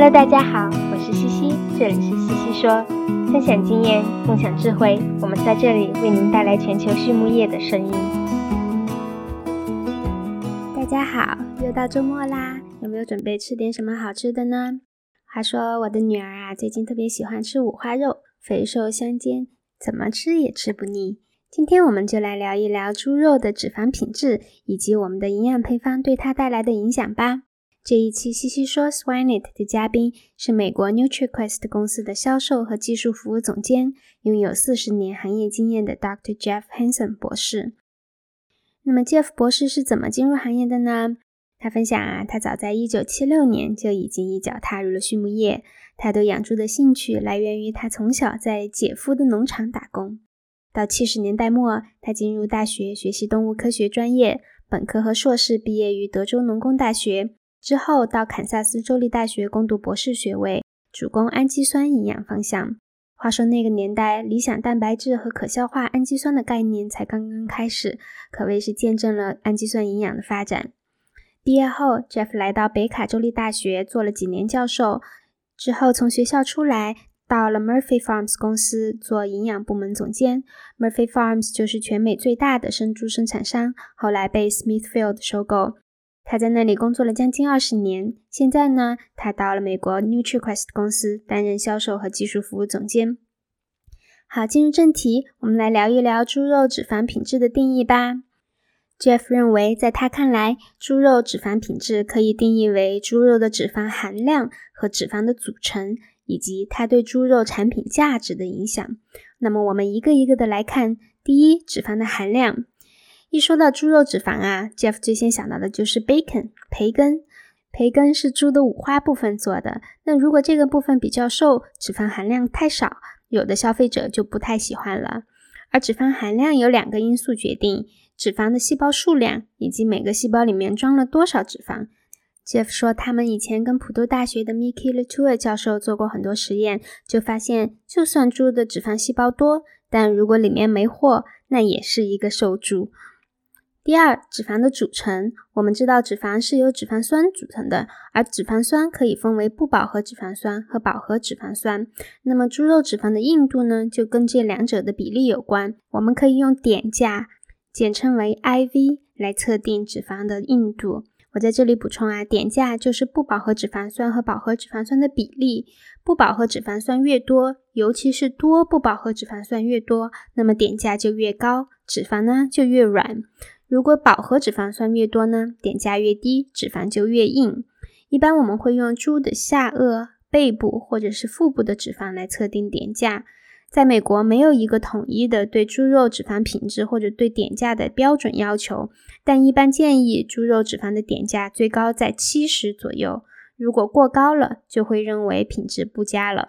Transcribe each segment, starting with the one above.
Hello，大家好，我是西西，这里是西西说，分享经验，共享智慧，我们在这里为您带来全球畜牧业的声音。大家好，又到周末啦，有没有准备吃点什么好吃的呢？话说我的女儿啊，最近特别喜欢吃五花肉，肥瘦相间，怎么吃也吃不腻。今天我们就来聊一聊猪肉的脂肪品质以及我们的营养配方对它带来的影响吧。这一期西西说 Swineit 的嘉宾是美国 NutriQuest 公司的销售和技术服务总监，拥有四十年行业经验的 Dr. Jeff Hansen 博士。那么 Jeff 博士是怎么进入行业的呢？他分享啊，他早在一九七六年就已经一脚踏入了畜牧业。他对养猪的兴趣来源于他从小在姐夫的农场打工。到七十年代末，他进入大学学习动物科学专业，本科和硕士毕业于德州农工大学。之后到堪萨斯州立大学攻读博士学位，主攻氨基酸营养方向。话说那个年代，理想蛋白质和可消化氨基酸的概念才刚刚开始，可谓是见证了氨基酸营养的发展。毕业后，Jeff 来到北卡州立大学做了几年教授，之后从学校出来，到了 Murphy Farms 公司做营养部门总监。Murphy Farms 就是全美最大的生猪生产商，后来被 Smithfield 收购。他在那里工作了将近二十年，现在呢，他到了美国 NutriQuest 公司担任销售和技术服务总监。好，进入正题，我们来聊一聊猪肉脂肪品质的定义吧。Jeff 认为，在他看来，猪肉脂肪品质可以定义为猪肉的脂肪含量和脂肪的组成，以及它对猪肉产品价值的影响。那么，我们一个一个的来看。第一，脂肪的含量。一说到猪肉脂肪啊，Jeff 最先想到的就是 bacon 培根。培根是猪的五花部分做的。那如果这个部分比较瘦，脂肪含量太少，有的消费者就不太喜欢了。而脂肪含量有两个因素决定：脂肪的细胞数量以及每个细胞里面装了多少脂肪。Jeff 说，他们以前跟普渡大学的 Mickey Latour 教授做过很多实验，就发现，就算猪的脂肪细胞多，但如果里面没货，那也是一个瘦猪。第二，脂肪的组成，我们知道脂肪是由脂肪酸组成的，而脂肪酸可以分为不饱和脂肪酸和饱和脂肪酸。那么猪肉脂肪的硬度呢，就跟这两者的比例有关。我们可以用碘价，简称为 IV，来测定脂肪的硬度。我在这里补充啊，碘价就是不饱和脂肪酸和饱和脂肪酸的比例。不饱和脂肪酸越多，尤其是多不饱和脂肪酸越多，那么碘价就越高，脂肪呢就越软。如果饱和脂肪酸越多呢，碘价越低，脂肪就越硬。一般我们会用猪的下颚、背部或者是腹部的脂肪来测定碘价。在美国，没有一个统一的对猪肉脂肪品质或者对碘价的标准要求，但一般建议猪肉脂肪的碘价最高在七十左右。如果过高了，就会认为品质不佳了。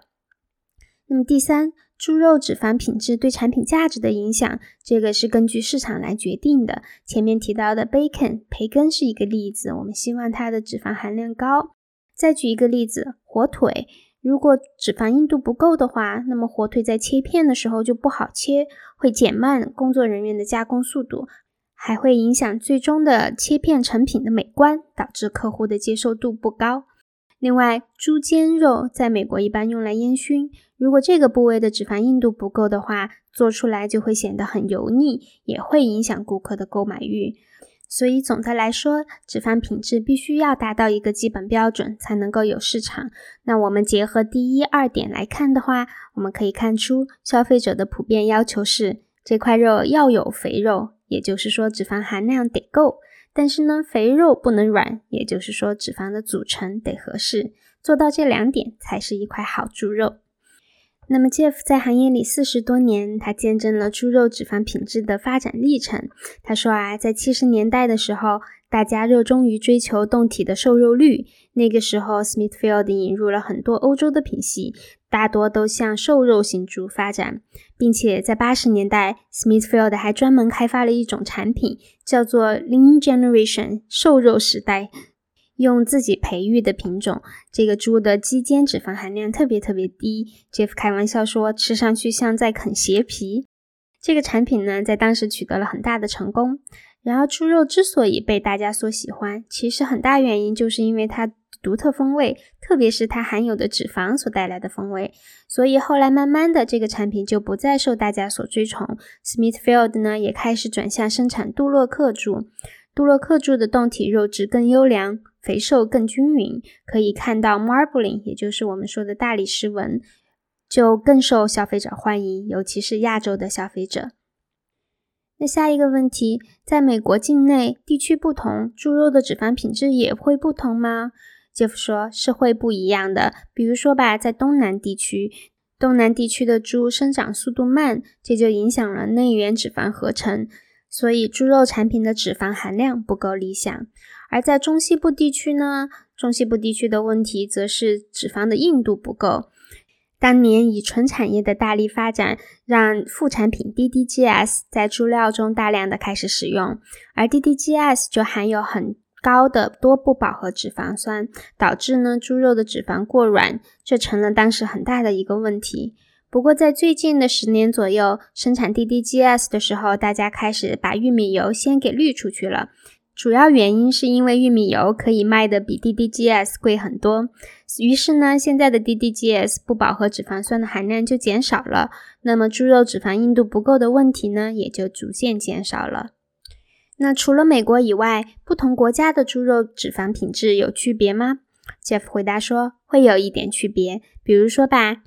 那么第三。猪肉脂肪品质对产品价值的影响，这个是根据市场来决定的。前面提到的 bacon 培根是一个例子，我们希望它的脂肪含量高。再举一个例子，火腿，如果脂肪硬度不够的话，那么火腿在切片的时候就不好切，会减慢工作人员的加工速度，还会影响最终的切片成品的美观，导致客户的接受度不高。另外，猪肩肉在美国一般用来烟熏。如果这个部位的脂肪硬度不够的话，做出来就会显得很油腻，也会影响顾客的购买欲。所以总的来说，脂肪品质必须要达到一个基本标准，才能够有市场。那我们结合第一、二点来看的话，我们可以看出消费者的普遍要求是这块肉要有肥肉，也就是说脂肪含量得够。但是呢，肥肉不能软，也就是说脂肪的组成得合适，做到这两点才是一块好猪肉。那么 Jeff 在行业里四十多年，他见证了猪肉脂肪品质的发展历程。他说啊，在七十年代的时候，大家热衷于追求动体的瘦肉率，那个时候 Smithfield 引入了很多欧洲的品系。大多都向瘦肉型猪发展，并且在八十年代，Smithfield 还专门开发了一种产品，叫做 Lean Generation 瘦肉时代，用自己培育的品种。这个猪的肌间脂肪含量特别特别低，Jeff 开玩笑说，吃上去像在啃鞋皮。这个产品呢，在当时取得了很大的成功。然而，猪肉之所以被大家所喜欢，其实很大原因就是因为它独特风味，特别是它含有的脂肪所带来的风味。所以后来慢慢的，这个产品就不再受大家所追崇。Smithfield 呢，也开始转向生产杜洛克猪。杜洛克猪的冻体肉质更优良，肥瘦更均匀，可以看到 marbling，也就是我们说的大理石纹，就更受消费者欢迎，尤其是亚洲的消费者。那下一个问题，在美国境内地区不同，猪肉的脂肪品质也会不同吗杰夫说是会不一样的。比如说吧，在东南地区，东南地区的猪生长速度慢，这就影响了内源脂肪合成。所以猪肉产品的脂肪含量不够理想，而在中西部地区呢，中西部地区的问题则是脂肪的硬度不够。当年以纯产业的大力发展，让副产品 DDGS 在猪料中大量的开始使用，而 DDGS 就含有很高的多不饱和脂肪酸，导致呢猪肉的脂肪过软，这成了当时很大的一个问题。不过，在最近的十年左右，生产 DDGS 的时候，大家开始把玉米油先给滤出去了。主要原因是因为玉米油可以卖的比 DDGS 贵很多。于是呢，现在的 DDGS 不饱和脂肪酸的含量就减少了。那么，猪肉脂肪硬度不够的问题呢，也就逐渐减少了。那除了美国以外，不同国家的猪肉脂肪品质有区别吗？Jeff 回答说，会有一点区别。比如说吧。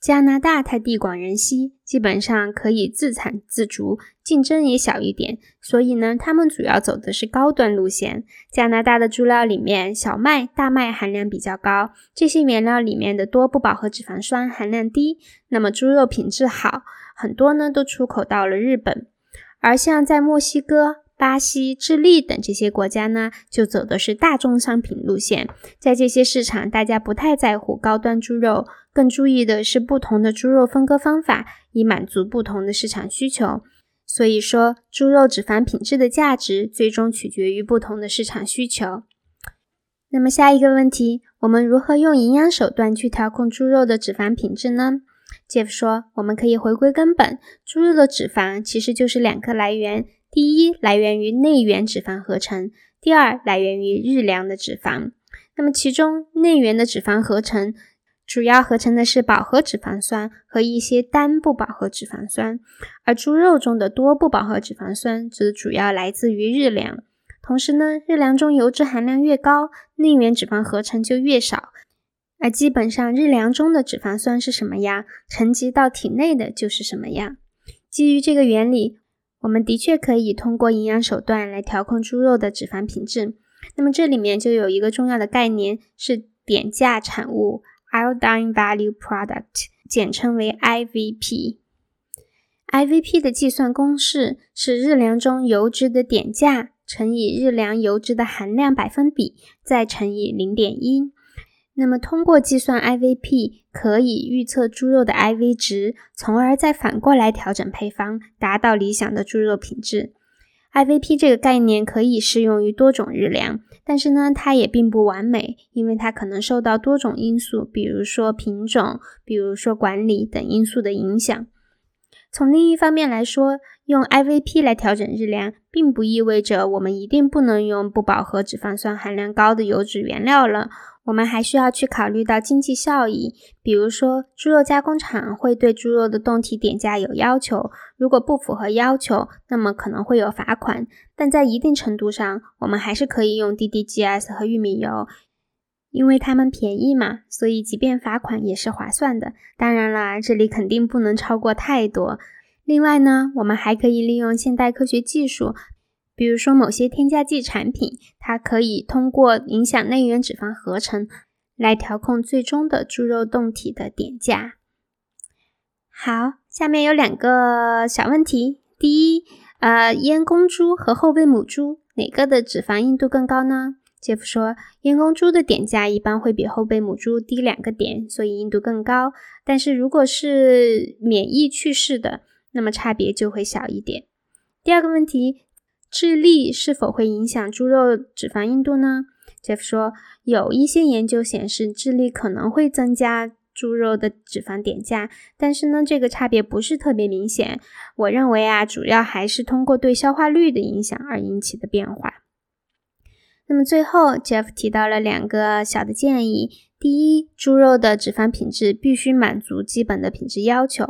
加拿大它地广人稀，基本上可以自产自足，竞争也小一点，所以呢，他们主要走的是高端路线。加拿大的猪料里面，小麦、大麦含量比较高，这些原料里面的多不饱和脂肪酸含量低，那么猪肉品质好，很多呢都出口到了日本。而像在墨西哥。巴西、智利等这些国家呢，就走的是大众商品路线。在这些市场，大家不太在乎高端猪肉，更注意的是不同的猪肉分割方法，以满足不同的市场需求。所以说，猪肉脂肪品质的价值，最终取决于不同的市场需求。那么下一个问题，我们如何用营养手段去调控猪肉的脂肪品质呢？Jeff 说，我们可以回归根本，猪肉的脂肪其实就是两个来源。第一，来源于内源脂肪合成；第二，来源于日粮的脂肪。那么，其中内源的脂肪合成主要合成的是饱和脂肪酸和一些单不饱和脂肪酸，而猪肉中的多不饱和脂肪酸则主要来自于日粮。同时呢，日粮中油脂含量越高，内源脂肪合成就越少。而基本上，日粮中的脂肪酸是什么呀，沉积到体内的就是什么呀。基于这个原理。我们的确可以通过营养手段来调控猪肉的脂肪品质。那么这里面就有一个重要的概念，是点价产物 （Iodine Value Product），简称为 IVP。IVP 的计算公式是日粮中油脂的点价乘以日粮油脂的含量百分比，再乘以零点一。那么，通过计算 IVP，可以预测猪肉的 IV 值，从而再反过来调整配方，达到理想的猪肉品质。IVP 这个概念可以适用于多种日粮，但是呢，它也并不完美，因为它可能受到多种因素，比如说品种、比如说管理等因素的影响。从另一方面来说，用 IVP 来调整日粮，并不意味着我们一定不能用不饱和脂肪酸含量高的油脂原料了。我们还需要去考虑到经济效益，比如说猪肉加工厂会对猪肉的冻体点价有要求，如果不符合要求，那么可能会有罚款。但在一定程度上，我们还是可以用 DDGS 和玉米油，因为它们便宜嘛，所以即便罚款也是划算的。当然了，这里肯定不能超过太多。另外呢，我们还可以利用现代科学技术。比如说，某些添加剂产品，它可以通过影响内源脂肪合成来调控最终的猪肉冻体的点价。好，下面有两个小问题：第一，呃，阉公猪和后备母猪哪个的脂肪硬度更高呢？杰夫说，阉公猪的点价一般会比后备母猪低两个点，所以硬度更高。但是如果是免疫去世的，那么差别就会小一点。第二个问题。智力是否会影响猪肉脂肪硬度呢？Jeff 说，有一些研究显示，智力可能会增加猪肉的脂肪点价，但是呢，这个差别不是特别明显。我认为啊，主要还是通过对消化率的影响而引起的变化。那么最后，Jeff 提到了两个小的建议：第一，猪肉的脂肪品质必须满足基本的品质要求，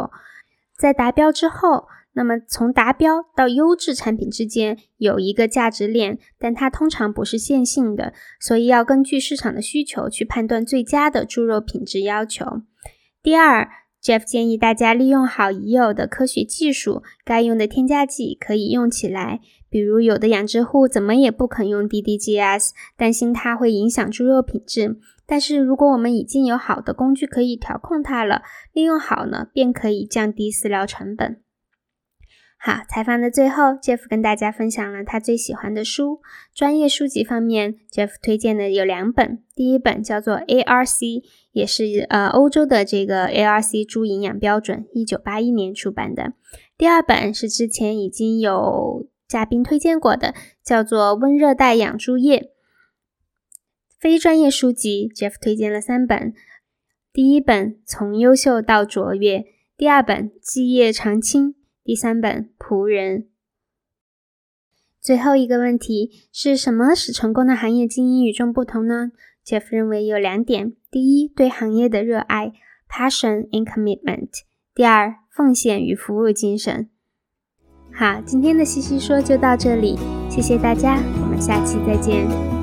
在达标之后，那么从达标到优质产品之间有一个价值链，但它通常不是线性的，所以要根据市场的需求去判断最佳的猪肉品质要求。第二。Jeff 建议大家利用好已有的科学技术，该用的添加剂可以用起来。比如，有的养殖户怎么也不肯用 DDGS，担心它会影响猪肉品质。但是，如果我们已经有好的工具可以调控它了，利用好呢，便可以降低饲料成本。好，采访的最后，Jeff 跟大家分享了他最喜欢的书。专业书籍方面，Jeff 推荐的有两本，第一本叫做 ARC，也是呃欧洲的这个 ARC 猪营养标准，一九八一年出版的。第二本是之前已经有嘉宾推荐过的，叫做温热带养猪业。非专业书籍，Jeff 推荐了三本，第一本从优秀到卓越，第二本基业长青。第三本仆人。最后一个问题是什么使成功的行业精英与众不同呢？Jeff 认为有两点：第一，对行业的热爱 （passion and commitment）；第二，奉献与服务精神。好，今天的西西说就到这里，谢谢大家，我们下期再见。